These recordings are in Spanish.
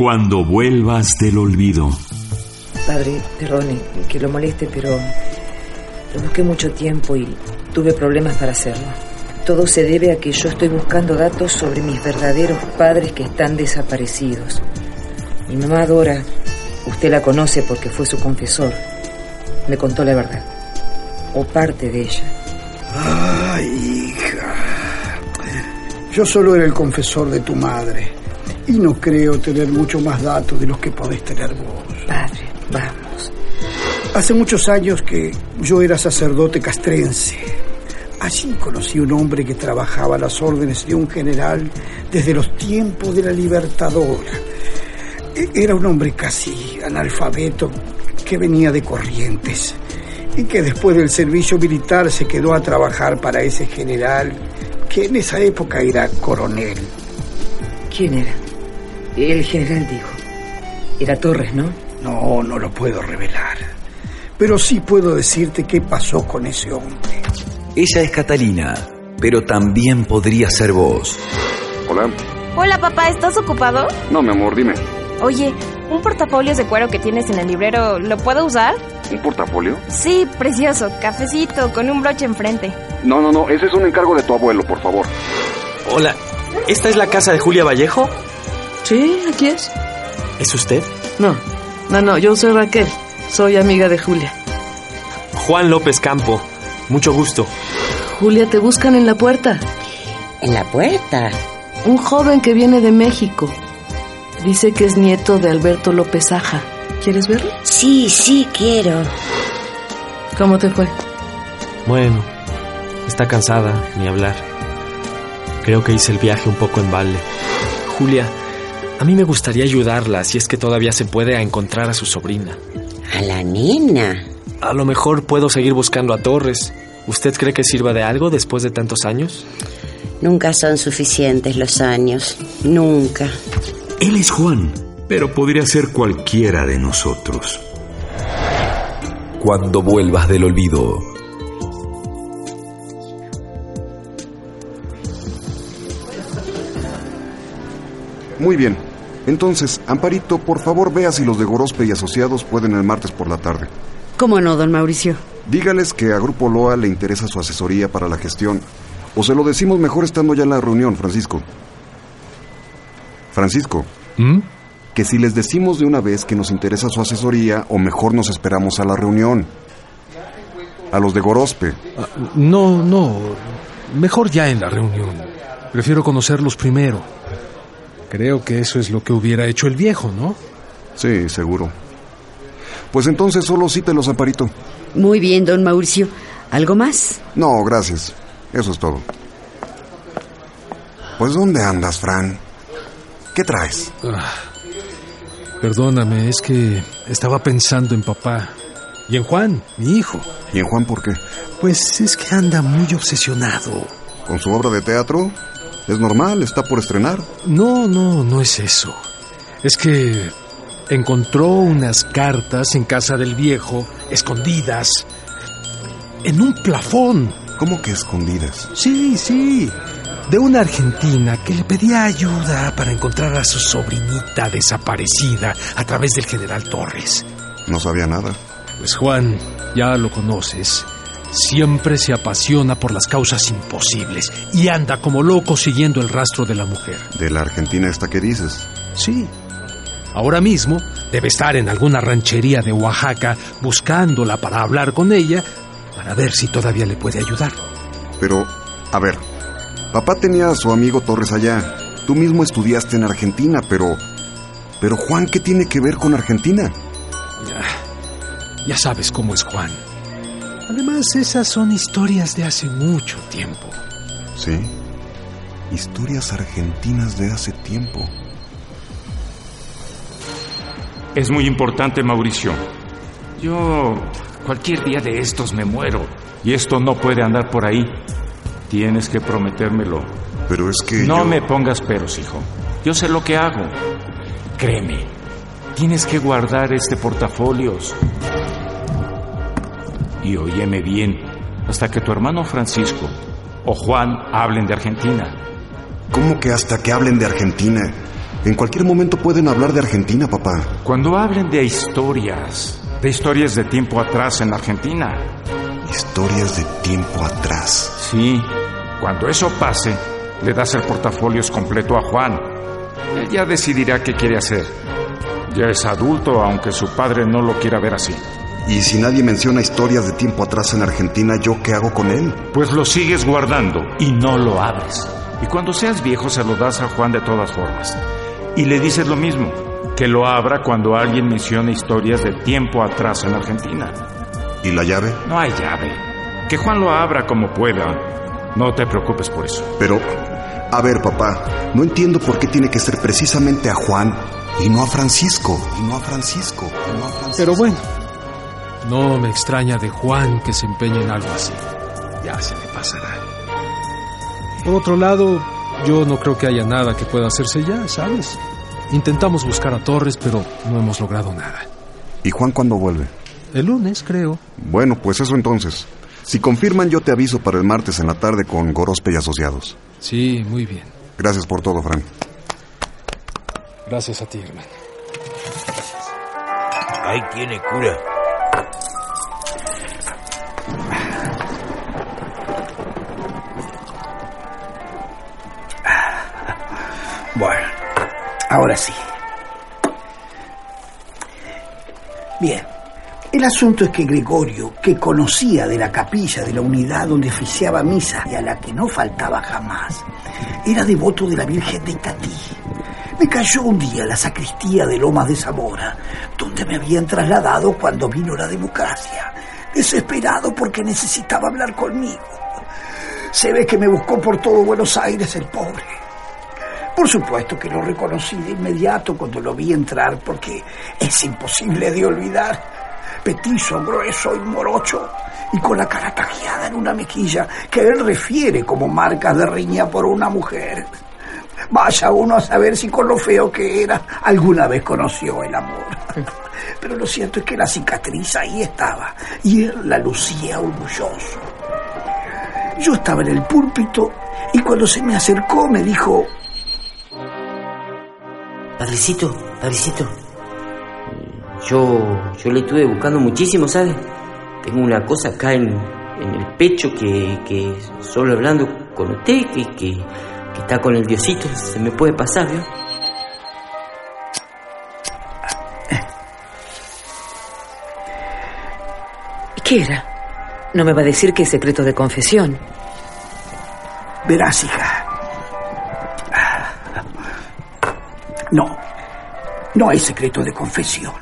Cuando vuelvas del olvido. Padre, perdone que lo moleste, pero lo busqué mucho tiempo y tuve problemas para hacerlo. Todo se debe a que yo estoy buscando datos sobre mis verdaderos padres que están desaparecidos. Mi mamá Dora, usted la conoce porque fue su confesor, me contó la verdad, o parte de ella. Ay, hija. Yo solo era el confesor de tu madre y no creo tener mucho más datos de los que podés tener vos. Padre, vamos. Hace muchos años que yo era sacerdote castrense. Allí conocí un hombre que trabajaba a las órdenes de un general desde los tiempos de la Libertadora. E- Era un hombre casi analfabeto que venía de Corrientes y que después del servicio militar se quedó a trabajar para ese general que en esa época era coronel. ¿Quién era? El general dijo. Era Torres, ¿no? No, no lo puedo revelar. Pero sí puedo decirte qué pasó con ese hombre. Ella es Catalina, pero también podría ser vos. Hola. Hola papá, ¿estás ocupado? No, mi amor, dime. Oye, un portafolios de cuero que tienes en el librero, ¿lo puedo usar? ¿Un portafolio? Sí, precioso, cafecito, con un broche enfrente. No, no, no, ese es un encargo de tu abuelo, por favor. Hola, ¿esta es la casa de Julia Vallejo? Sí, aquí es. ¿Es usted? No, no, no, yo soy Raquel. Soy amiga de Julia. Juan López Campo. Mucho gusto. Julia, te buscan en la puerta. ¿En la puerta? Un joven que viene de México. Dice que es nieto de Alberto López Aja. ¿Quieres verlo? Sí, sí, quiero. ¿Cómo te fue? Bueno, está cansada, ni hablar. Creo que hice el viaje un poco en balde. Julia, a mí me gustaría ayudarla si es que todavía se puede a encontrar a su sobrina. ¿A la nena? A lo mejor puedo seguir buscando a Torres. ¿Usted cree que sirva de algo después de tantos años? Nunca son suficientes los años. Nunca. Él es Juan, pero podría ser cualquiera de nosotros. Cuando vuelvas del olvido. Muy bien. Entonces, Amparito, por favor vea si los de Gorospe y Asociados pueden el martes por la tarde. ¿Cómo no, don Mauricio? Dígales que a Grupo Loa le interesa su asesoría para la gestión. O se lo decimos mejor estando ya en la reunión, Francisco. Francisco, ¿Mm? que si les decimos de una vez que nos interesa su asesoría, o mejor nos esperamos a la reunión. A los de Gorospe. Ah, no, no. Mejor ya en la reunión. Prefiero conocerlos primero. Creo que eso es lo que hubiera hecho el viejo, ¿no? Sí, seguro. Pues entonces solo cítelos, Amparito. Muy bien, don Mauricio. ¿Algo más? No, gracias. Eso es todo. Pues ¿dónde andas, Fran? ¿Qué traes? Ah, perdóname, es que estaba pensando en papá. Y en Juan, mi hijo. ¿Y en Juan por qué? Pues es que anda muy obsesionado. ¿Con su obra de teatro? ¿Es normal? ¿Está por estrenar? No, no, no es eso. Es que encontró unas cartas en casa del viejo, escondidas, en un plafón. ¿Cómo que escondidas? Sí, sí. De una argentina que le pedía ayuda para encontrar a su sobrinita desaparecida a través del general Torres. No sabía nada. Pues Juan, ya lo conoces. Siempre se apasiona por las causas imposibles y anda como loco siguiendo el rastro de la mujer. ¿De la Argentina esta que dices? Sí. Ahora mismo debe estar en alguna ranchería de Oaxaca buscándola para hablar con ella para ver si todavía le puede ayudar. Pero, a ver, papá tenía a su amigo Torres allá. Tú mismo estudiaste en Argentina, pero... Pero Juan, ¿qué tiene que ver con Argentina? Ya, ya sabes cómo es Juan. Además, esas son historias de hace mucho tiempo. Sí. Historias argentinas de hace tiempo. Es muy importante, Mauricio. Yo cualquier día de estos me muero. Y esto no puede andar por ahí. Tienes que prometérmelo. Pero es que... No yo- me pongas peros, hijo. Yo sé lo que hago. Créeme. Tienes que guardar este portafolios. Y óyeme bien, hasta que tu hermano Francisco o Juan hablen de Argentina. ¿Cómo que hasta que hablen de Argentina? En cualquier momento pueden hablar de Argentina, papá. Cuando hablen de historias, de historias de tiempo atrás en Argentina. Historias de tiempo atrás. Sí, cuando eso pase, le das el portafolio completo a Juan. Él ya decidirá qué quiere hacer. Ya es adulto, aunque su padre no lo quiera ver así. Y si nadie menciona historias de tiempo atrás en Argentina, ¿yo qué hago con él? Pues lo sigues guardando y no lo abres. Y cuando seas viejo se lo das a Juan de todas formas. Y le dices lo mismo, que lo abra cuando alguien mencione historias de tiempo atrás en Argentina. ¿Y la llave? No hay llave. Que Juan lo abra como pueda. No te preocupes por eso. Pero, a ver, papá, no entiendo por qué tiene que ser precisamente a Juan y no a Francisco. Y no a Francisco. Y no a Francisco. Pero bueno, no me extraña de Juan que se empeñe en algo así. Ya se le pasará. Por otro lado, yo no creo que haya nada que pueda hacerse ya, ¿sabes? Intentamos buscar a Torres, pero no hemos logrado nada. ¿Y Juan cuándo vuelve? El lunes, creo. Bueno, pues eso entonces. Si confirman, yo te aviso para el martes en la tarde con Gorospe y Asociados. Sí, muy bien. Gracias por todo, Frank. Gracias a ti, hermano. Ahí tiene cura. Ahora sí. Bien. El asunto es que Gregorio, que conocía de la capilla de la unidad donde oficiaba misa y a la que no faltaba jamás, era devoto de la Virgen de Itatí. Me cayó un día a la sacristía de Lomas de Zamora, donde me habían trasladado cuando vino la democracia, desesperado porque necesitaba hablar conmigo. Se ve que me buscó por todo Buenos Aires el pobre. Por supuesto que lo reconocí de inmediato cuando lo vi entrar porque es imposible de olvidar. Petizo, grueso y morocho y con la cara tajeada en una mejilla que él refiere como marca de riña por una mujer. Vaya uno a saber si con lo feo que era alguna vez conoció el amor. Pero lo cierto es que la cicatriz ahí estaba y él la lucía orgulloso. Yo estaba en el púlpito y cuando se me acercó me dijo, Padrecito, padrecito, yo, yo le estuve buscando muchísimo, ¿sabe? Tengo una cosa acá en, en el pecho que, que solo hablando con usted, que, que, que está con el diosito, se me puede pasar, ¿vio? ¿Y qué era? No me va a decir que es secreto de confesión. verás, hija. No hay secreto de confesión.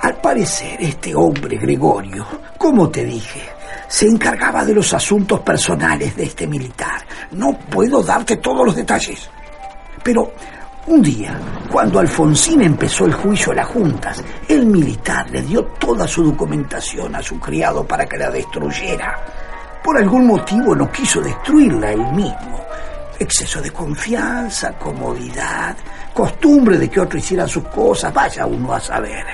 Al parecer, este hombre, Gregorio, como te dije, se encargaba de los asuntos personales de este militar. No puedo darte todos los detalles. Pero un día, cuando Alfonsín empezó el juicio a las juntas, el militar le dio toda su documentación a su criado para que la destruyera. Por algún motivo no quiso destruirla él mismo. Exceso de confianza, comodidad, costumbre de que otro hiciera sus cosas, vaya uno a saber.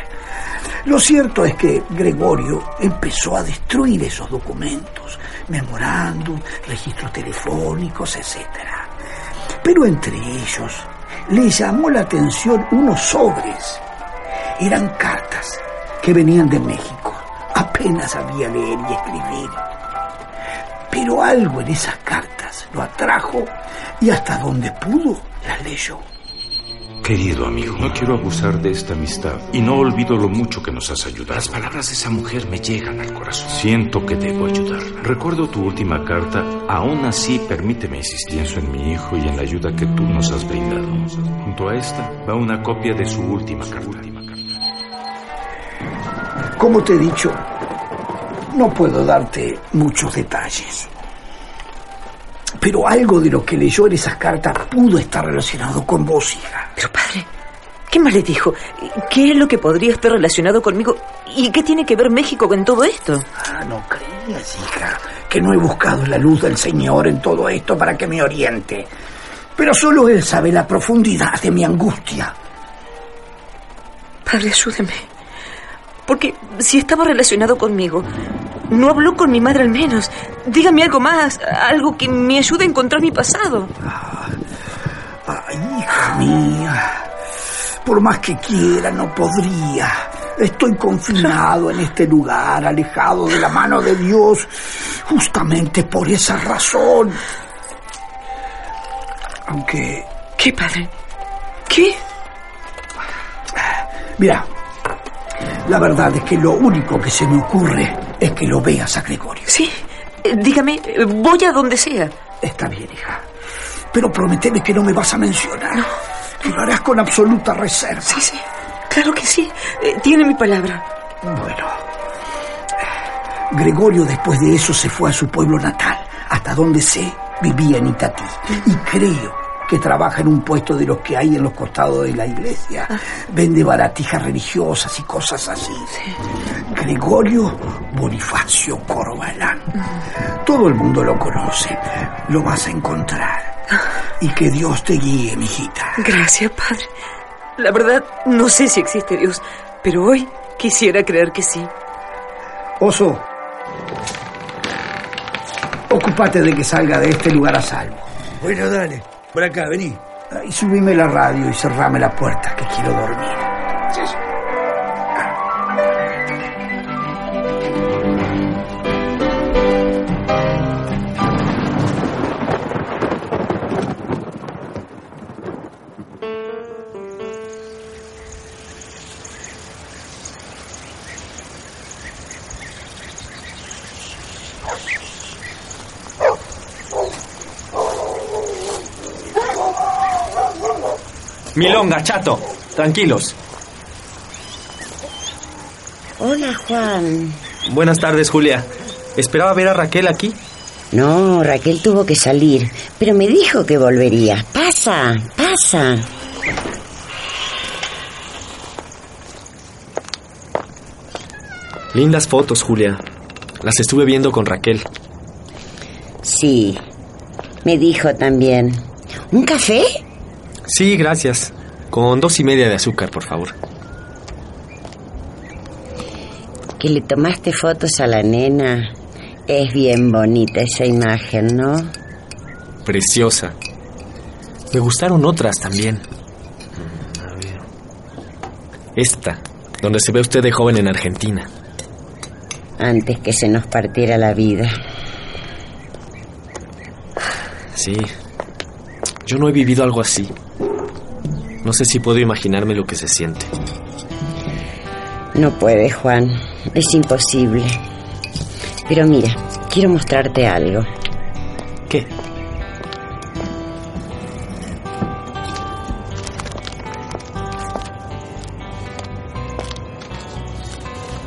Lo cierto es que Gregorio empezó a destruir esos documentos, memorándum, registros telefónicos, etc. Pero entre ellos le llamó la atención unos sobres. Eran cartas que venían de México. Apenas sabía leer y escribir. Pero algo en esas cartas lo atrajo y hasta donde pudo las leyó. Querido amigo, no quiero abusar de esta amistad y no olvido lo mucho que nos has ayudado. Las palabras de esa mujer me llegan al corazón. Siento que debo ayudarla. Recuerdo tu última carta, aún así permíteme insistir. Pienso en mi hijo y en la ayuda que tú nos has brindado. Junto a esta va una copia de su última carta. Como te he dicho, no puedo darte muchos detalles. Pero algo de lo que leyó en esas cartas pudo estar relacionado con vos, hija. Pero padre, ¿qué más le dijo? ¿Qué es lo que podría estar relacionado conmigo? ¿Y qué tiene que ver México con todo esto? Ah, no creas, hija, que no he buscado la luz del Señor en todo esto para que me oriente. Pero solo Él sabe la profundidad de mi angustia. Padre, ayúdeme. Porque si estaba relacionado conmigo, no habló con mi madre al menos. Dígame algo más, algo que me ayude a encontrar mi pasado. Ay, hija mía. Por más que quiera, no podría. Estoy confinado en este lugar, alejado de la mano de Dios, justamente por esa razón. Aunque... ¿Qué, padre? ¿Qué? Mira, la verdad es que lo único que se me ocurre es que lo veas a Gregorio. Sí, eh, dígame, eh, voy a donde sea. Está bien, hija. Pero prometeme que no me vas a mencionar. No. Que lo harás con absoluta reserva. Sí, sí. Claro que sí. Eh, tiene mi palabra. Bueno. Gregorio después de eso se fue a su pueblo natal, hasta donde sé vivía en Itatí. Y creo que trabaja en un puesto de los que hay en los costados de la iglesia. Ah. Vende baratijas religiosas y cosas así. Gregorio Bonifacio Corbalán. Todo el mundo lo conoce. Lo vas a encontrar. Y que Dios te guíe, mijita. Gracias, padre. La verdad, no sé si existe Dios, pero hoy quisiera creer que sí. Oso, ocúpate de que salga de este lugar a salvo. Bueno, dale. Por acá, vení. Y subime la radio y cerrame la puerta, que quiero dormir. Sí, sí. Milonga, chato. Tranquilos. Hola, Juan. Buenas tardes, Julia. ¿Esperaba ver a Raquel aquí? No, Raquel tuvo que salir, pero me dijo que volvería. Pasa, pasa. Lindas fotos, Julia. Las estuve viendo con Raquel. Sí, me dijo también. ¿Un café? Sí, gracias. Con dos y media de azúcar, por favor. Que le tomaste fotos a la nena. Es bien bonita esa imagen, ¿no? Preciosa. Me gustaron otras también. A ver. Esta, donde se ve usted de joven en Argentina. Antes que se nos partiera la vida. Sí. Yo no he vivido algo así. No sé si puedo imaginarme lo que se siente. No puede, Juan. Es imposible. Pero mira, quiero mostrarte algo. ¿Qué?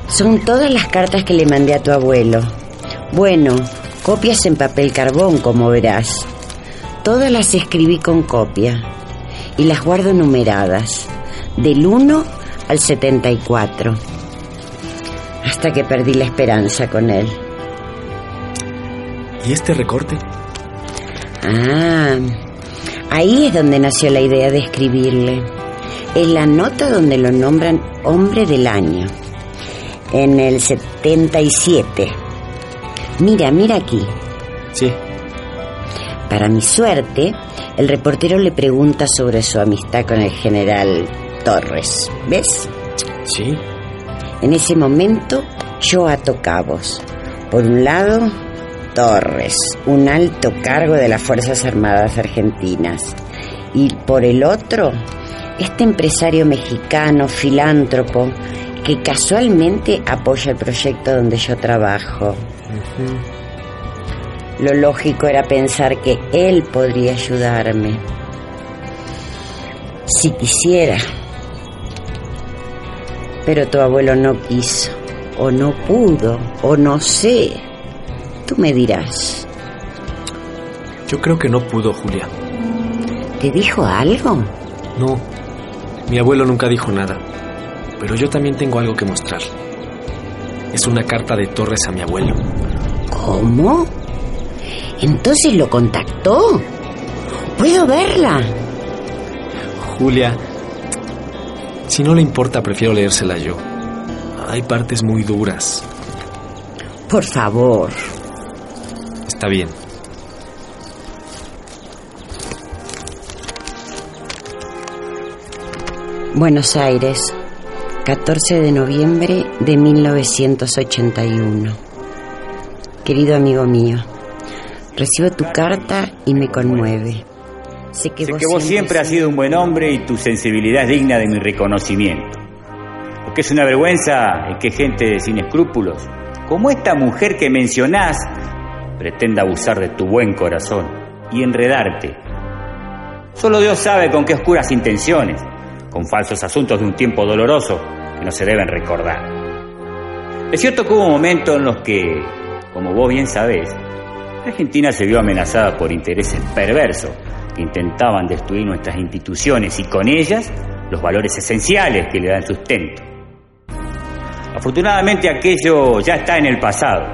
Son todas las cartas que le mandé a tu abuelo. Bueno, copias en papel carbón, como verás. Todas las escribí con copia y las guardo numeradas, del 1 al 74, hasta que perdí la esperanza con él. ¿Y este recorte? Ah, ahí es donde nació la idea de escribirle. Es la nota donde lo nombran hombre del año, en el 77. Mira, mira aquí. Sí. Para mi suerte, el reportero le pregunta sobre su amistad con el general Torres. ¿Ves? Sí. En ese momento yo ato cabos. Por un lado, Torres, un alto cargo de las Fuerzas Armadas Argentinas. Y por el otro, este empresario mexicano, filántropo, que casualmente apoya el proyecto donde yo trabajo. Lo lógico era pensar que él podría ayudarme. Si quisiera. Pero tu abuelo no quiso, o no pudo, o no sé. Tú me dirás. Yo creo que no pudo, Julia. ¿Te dijo algo? No, mi abuelo nunca dijo nada. Pero yo también tengo algo que mostrar. Es una carta de Torres a mi abuelo. ¿Cómo? Entonces lo contactó. ¿Puedo verla? Julia, si no le importa, prefiero leérsela yo. Hay partes muy duras. Por favor. Está bien. Buenos Aires, 14 de noviembre de 1981. Querido amigo mío, recibo tu carta y me conmueve. Sé que, Sé vos, que vos siempre has sido un buen hombre y tu sensibilidad es digna de mi reconocimiento. Lo que es una vergüenza es que gente sin escrúpulos, como esta mujer que mencionás, pretenda abusar de tu buen corazón y enredarte. Solo Dios sabe con qué oscuras intenciones, con falsos asuntos de un tiempo doloroso que no se deben recordar. Es cierto que hubo momentos en los que, como vos bien sabés, Argentina se vio amenazada por intereses perversos que intentaban destruir nuestras instituciones y con ellas los valores esenciales que le dan sustento. Afortunadamente aquello ya está en el pasado.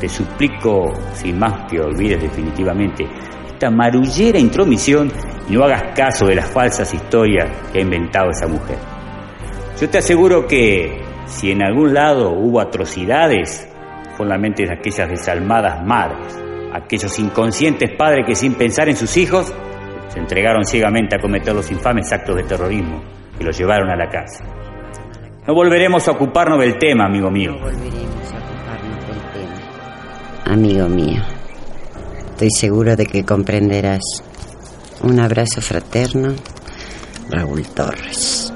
Te suplico, sin más que olvides definitivamente esta marullera intromisión y no hagas caso de las falsas historias que ha inventado esa mujer. Yo te aseguro que si en algún lado hubo atrocidades, en la mente de aquellas desalmadas madres, aquellos inconscientes padres que sin pensar en sus hijos se entregaron ciegamente a cometer los infames actos de terrorismo que los llevaron a la cárcel. No volveremos a ocuparnos del tema, amigo mío. Amigo mío, estoy seguro de que comprenderás. Un abrazo fraterno, Raúl Torres.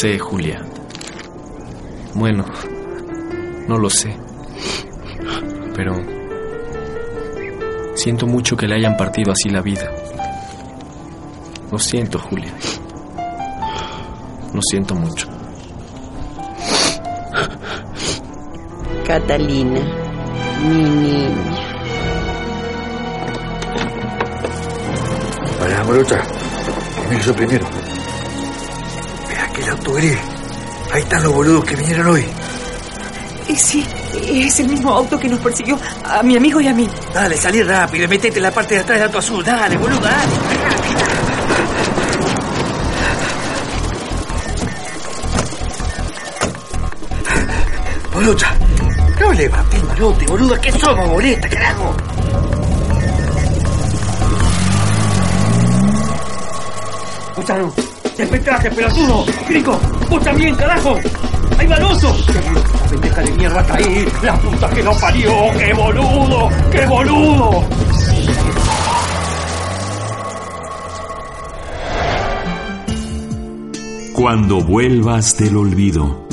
Sé, Julia. Bueno, no lo sé. Pero siento mucho que le hayan partido así la vida. Lo siento, Julia. Lo siento mucho. Catalina, mi niña. Para, mire yo primero. Auto gris. Ahí están los boludos que vinieron hoy. Eh, sí, es el mismo auto que nos persiguió a mi amigo y a mí. Dale, salí rápido y metete en la parte de atrás del auto azul. Dale, boludo, dale. Morocha. No levantes malote, boludo. ¿Qué somos, boleta, carajo? Gusano, despetraje, pelotudo. Gringo, vos también, carajo. ¡Ahí va el oso! La pendeja de mierda está ahí. La puta que lo parió. ¡Qué boludo! ¡Qué boludo! Cuando vuelvas del olvido.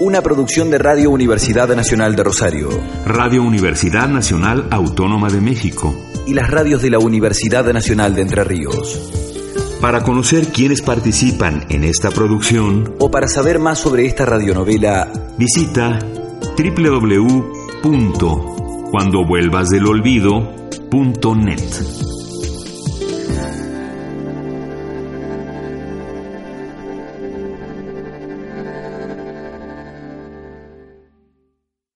Una producción de Radio Universidad Nacional de Rosario. Radio Universidad Nacional Autónoma de México. Y las radios de la Universidad Nacional de Entre Ríos. Para conocer quiénes participan en esta producción o para saber más sobre esta radionovela, visita www.cuandovuelvasdelolvido.net.